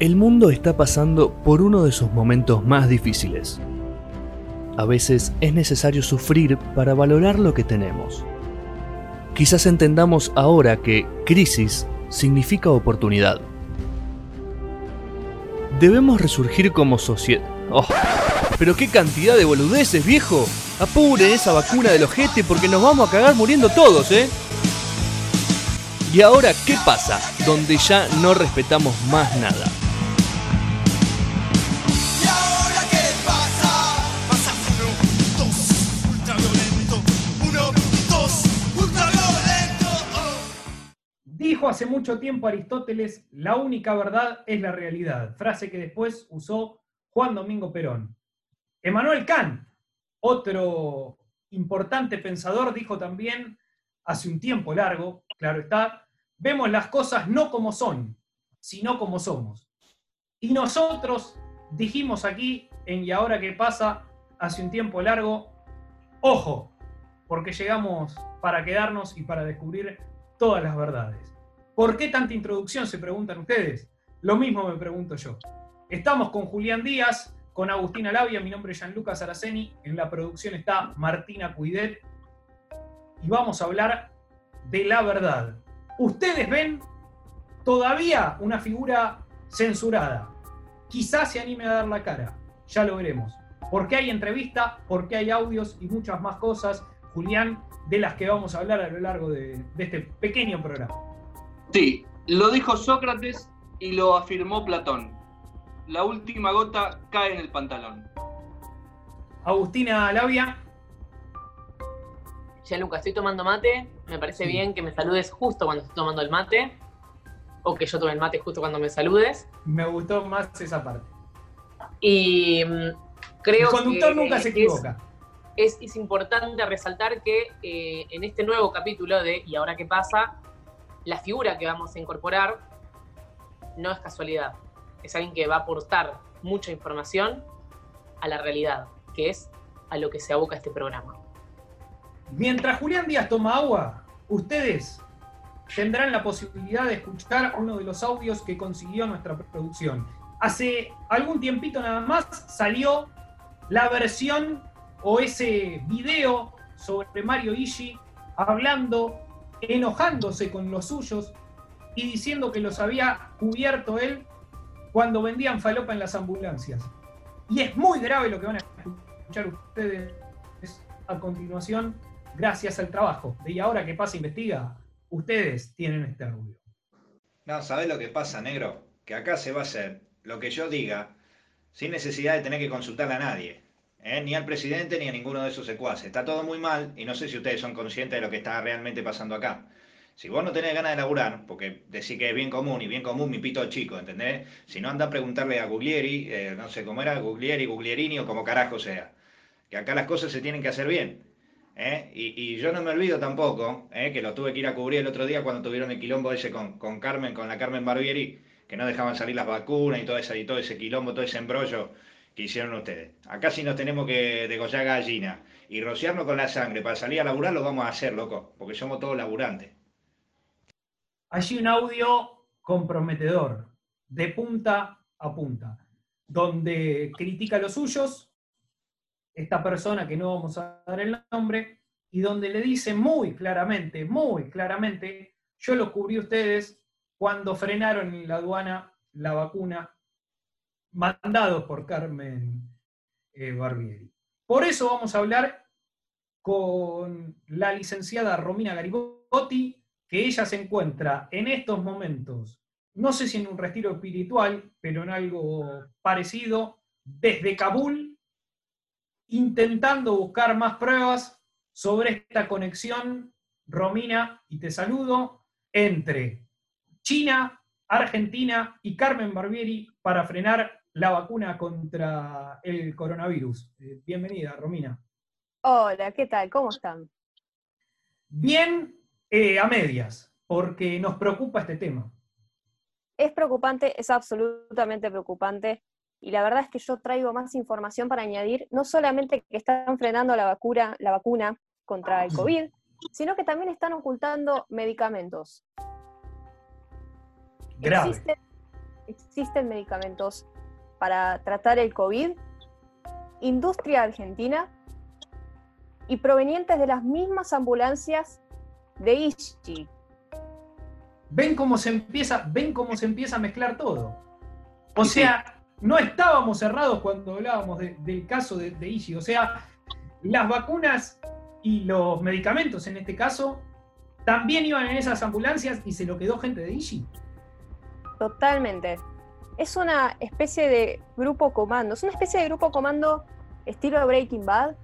El mundo está pasando por uno de sus momentos más difíciles. A veces es necesario sufrir para valorar lo que tenemos. Quizás entendamos ahora que crisis significa oportunidad. Debemos resurgir como sociedad. Oh, pero qué cantidad de boludeces, viejo. Apure esa vacuna del ojete porque nos vamos a cagar muriendo todos, ¿eh? Y ahora, ¿qué pasa? Donde ya no respetamos más nada. Hace mucho tiempo Aristóteles, la única verdad es la realidad, frase que después usó Juan Domingo Perón. Emmanuel Kant, otro importante pensador, dijo también hace un tiempo largo, claro está, vemos las cosas no como son, sino como somos. Y nosotros dijimos aquí, en Y ahora qué pasa, hace un tiempo largo, ojo, porque llegamos para quedarnos y para descubrir todas las verdades. ¿Por qué tanta introducción? Se preguntan ustedes. Lo mismo me pregunto yo. Estamos con Julián Díaz, con Agustina Labia, mi nombre es Gianluca Saraceni, en la producción está Martina Cuidet, y vamos a hablar de la verdad. Ustedes ven todavía una figura censurada. Quizás se anime a dar la cara, ya lo veremos. Porque hay entrevista, porque hay audios y muchas más cosas, Julián, de las que vamos a hablar a lo largo de, de este pequeño programa. Sí, lo dijo Sócrates y lo afirmó Platón. La última gota cae en el pantalón. Agustina Labia, Ya, Luca, estoy tomando mate. Me parece Sí. bien que me saludes justo cuando estoy tomando el mate. O que yo tome el mate justo cuando me saludes. me gustó más esa parte. Y mm, creo El conductor que nunca se es- equivoca. Es, es importante resaltar que eh, en este nuevo capítulo de ¿Y ahora qué pasa? La figura que vamos a incorporar no es casualidad. Es alguien que va a aportar mucha información a la realidad, que es a lo que se aboca este programa. Mientras Julián Díaz toma agua, ustedes tendrán la posibilidad de escuchar uno de los audios que consiguió nuestra producción. Hace algún tiempito nada más salió la versión o ese video sobre Mario Ishii hablando, enojándose con los suyos y diciendo que los había cubierto él cuando vendían falopa en las ambulancias. Y es muy grave lo que van a escuchar ustedes a continuación gracias al trabajo Y ahora que pasa investiga, ustedes tienen este audio. No, ¿sabés lo que pasa, negro? Que acá se va a hacer lo que yo diga sin necesidad de tener que consultar a nadie. ¿Eh? Ni al presidente ni a ninguno de esos secuaces. Está todo muy mal y no sé si ustedes son conscientes de lo que está realmente pasando acá. Si vos no tenés ganas de laburar, porque decís que es bien común y bien común mi pito chico, ¿entendés? Si no, anda a preguntarle a Guglieri, eh, no sé cómo era, Guglieri, Guglierini o como carajo sea. Que acá las cosas se tienen que hacer bien. ¿eh? Y, y yo no me olvido tampoco, ¿eh? que lo tuve que ir a cubrir el otro día cuando tuvieron el quilombo ese con, con Carmen, con la Carmen Barbieri, que no dejaban salir las vacunas y todo, ese, y todo ese quilombo, todo ese embrollo que hicieron ustedes. Acá si nos tenemos que degollar gallina y rociarnos con la sangre para salir a laburar, lo vamos a hacer, loco, porque somos todos laburantes. Allí un audio comprometedor, de punta a punta, donde critica a los suyos, esta persona que no vamos a dar el nombre, y donde le dice muy claramente, muy claramente, yo los cubrí a ustedes cuando frenaron en la aduana la vacuna mandados por Carmen eh, Barbieri. Por eso vamos a hablar con la licenciada Romina Garibotti, que ella se encuentra en estos momentos, no sé si en un retiro espiritual, pero en algo parecido, desde Kabul, intentando buscar más pruebas sobre esta conexión, Romina, y te saludo, entre China, Argentina y Carmen Barbieri para frenar la vacuna contra el coronavirus. Eh, bienvenida, Romina. Hola, ¿qué tal? ¿Cómo están? Bien eh, a medias, porque nos preocupa este tema. Es preocupante, es absolutamente preocupante. Y la verdad es que yo traigo más información para añadir, no solamente que están frenando la vacuna, la vacuna contra el COVID, sino que también están ocultando medicamentos. Grave. Existen, existen medicamentos para tratar el COVID, industria argentina y provenientes de las mismas ambulancias de Ishi. ven cómo se empieza, ven cómo se empieza a mezclar todo. O sea, no estábamos cerrados cuando hablábamos de- del caso de, de Ishi. O sea, las vacunas y los medicamentos en este caso también iban en esas ambulancias y se lo quedó gente de Ishi. Totalmente. Es una especie de grupo comando, es una especie de grupo comando estilo Breaking Bad.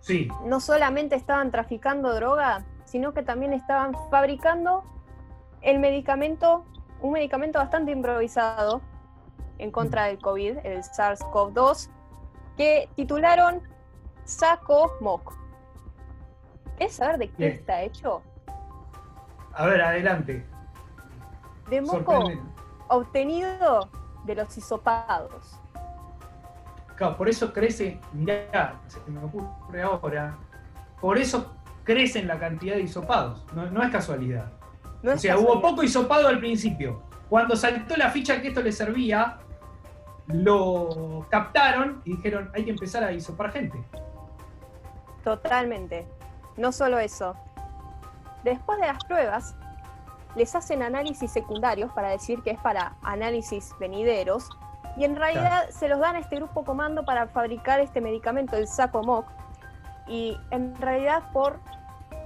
Sí, No solamente estaban traficando droga, sino que también estaban fabricando el medicamento, un medicamento bastante improvisado en contra del COVID, el SARS-CoV-2, que titularon Saco Moc. ¿Quieres saber de qué Bien. está hecho? a ver, adelante. De moco. Obtenido de los hisopados. Claro, por eso crece, mirá, se me ocurre ahora, por eso crecen la cantidad de hisopados, no, no es casualidad. No O es sea, hubo poco hisopado al principio. Cuando saltó la ficha que esto le servía, lo captaron y dijeron, hay que empezar a hisopar gente. Totalmente. No solo eso. Después de las pruebas, les hacen análisis secundarios para decir que es para análisis venideros. Y en realidad se los dan a este grupo comando para fabricar este medicamento, el saco moc. Y en realidad por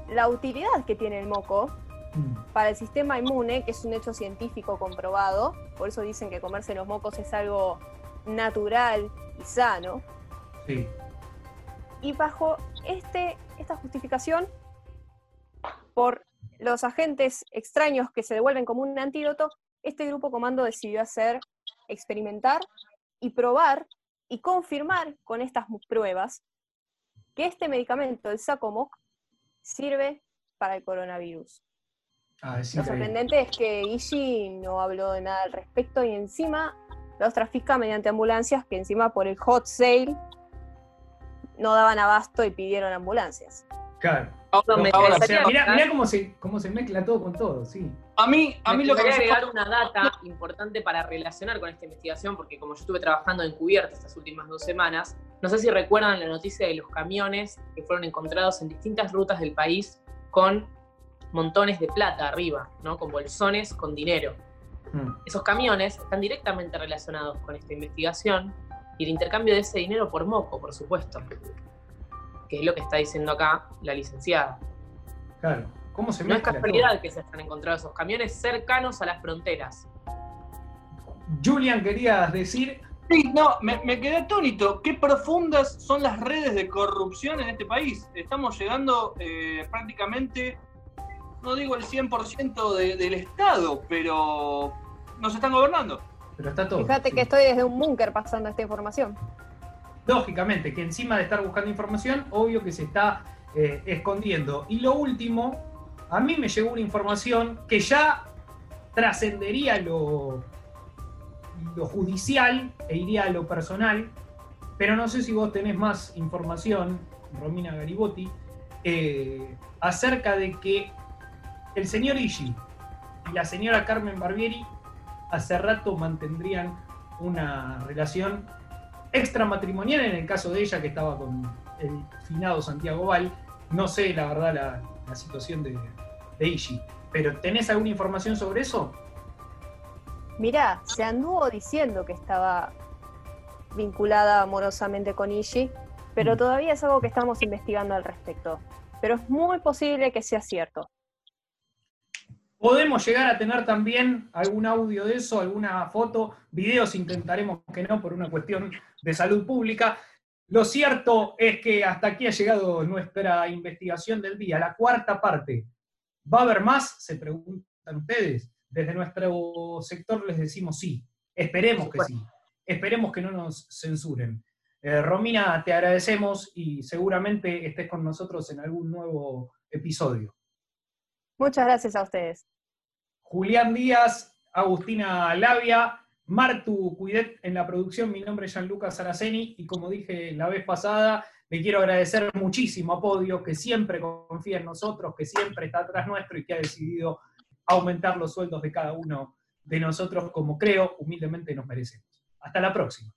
la utilidad que tiene el moco Mm, para el sistema inmune, que es un hecho científico comprobado, por eso dicen que comerse los mocos es algo natural y sano. Sí. Y bajo este, esta justificación, por los agentes extraños que se devuelven como un antídoto, este grupo comando decidió hacer, experimentar y probar y confirmar con estas pruebas que este medicamento, el Sacomoc, sirve para el coronavirus. Ah, Lo sorprendente es que Ishi no habló de nada al respecto y encima los trafica mediante ambulancias que encima por el hot sale no daban abasto y pidieron ambulancias. Claro. Ahora me Ahora, O sea, mirá, mirá cómo, se, cómo se mezcla todo con todo, sí. A mí, a me mí lo que me agregar una data importante para relacionar con esta investigación, porque como yo estuve trabajando encubierta estas últimas dos semanas, no sé si recuerdan la noticia de los camiones que fueron encontrados en distintas rutas del país con montones de plata arriba, ¿no? Con bolsones con dinero. Mm. Esos camiones están directamente relacionados con esta investigación y el intercambio de ese dinero por moco, por supuesto, que es lo que está diciendo acá la licenciada. Claro. ¿Cómo se No es casualidad que se están encontrando esos camiones cercanos a las fronteras. Julian, querías decir, Sí, no, me, me quedé atónito. Qué profundas son las redes de corrupción en este país. Estamos llegando eh, prácticamente, no digo el 100% de- del Estado, pero nos están gobernando. pero está todo. Fíjate que estoy desde un búnker pasando esta información. Lógicamente, que encima de estar buscando información, obvio que se está eh, escondiendo. Y lo último, a mí me llegó una información que ya trascendería lo, lo judicial e iría a lo personal, pero no sé si vos tenés más información, Romina Garibotti, eh, acerca de que el señor Ishi y la señora Carmen Barbieri hace rato mantendrían una relación extramatrimonial en el caso de ella que estaba con el finado Santiago Val. No sé la verdad la, la situación de, de Ishi, pero ¿tenés alguna información sobre eso? Mirá, se anduvo diciendo que estaba vinculada amorosamente con Ishi, pero Mm. todavía es algo que estamos investigando al respecto. Pero es muy posible que sea cierto. Podemos llegar a tener también algún audio de eso, alguna foto, videos intentaremos que no por una cuestión de salud pública. Lo cierto es que hasta aquí ha llegado nuestra investigación del día, la cuarta parte. ¿Va a haber más? Se preguntan ustedes. Desde nuestro sector les decimos sí. Esperemos que sí. Esperemos que no nos censuren. Eh, Romina, te agradecemos y seguramente estés con nosotros en algún nuevo episodio. Muchas gracias a ustedes. Julián Díaz, Agustina Labia, Martu Cuidet en la producción. Mi nombre es Gianluca Saraceni y como dije la vez pasada, le quiero agradecer muchísimo a Podio, que siempre confía en nosotros, que siempre está atrás nuestro y que ha decidido aumentar los sueldos de cada uno de nosotros como creo humildemente nos merecemos. Hasta la próxima.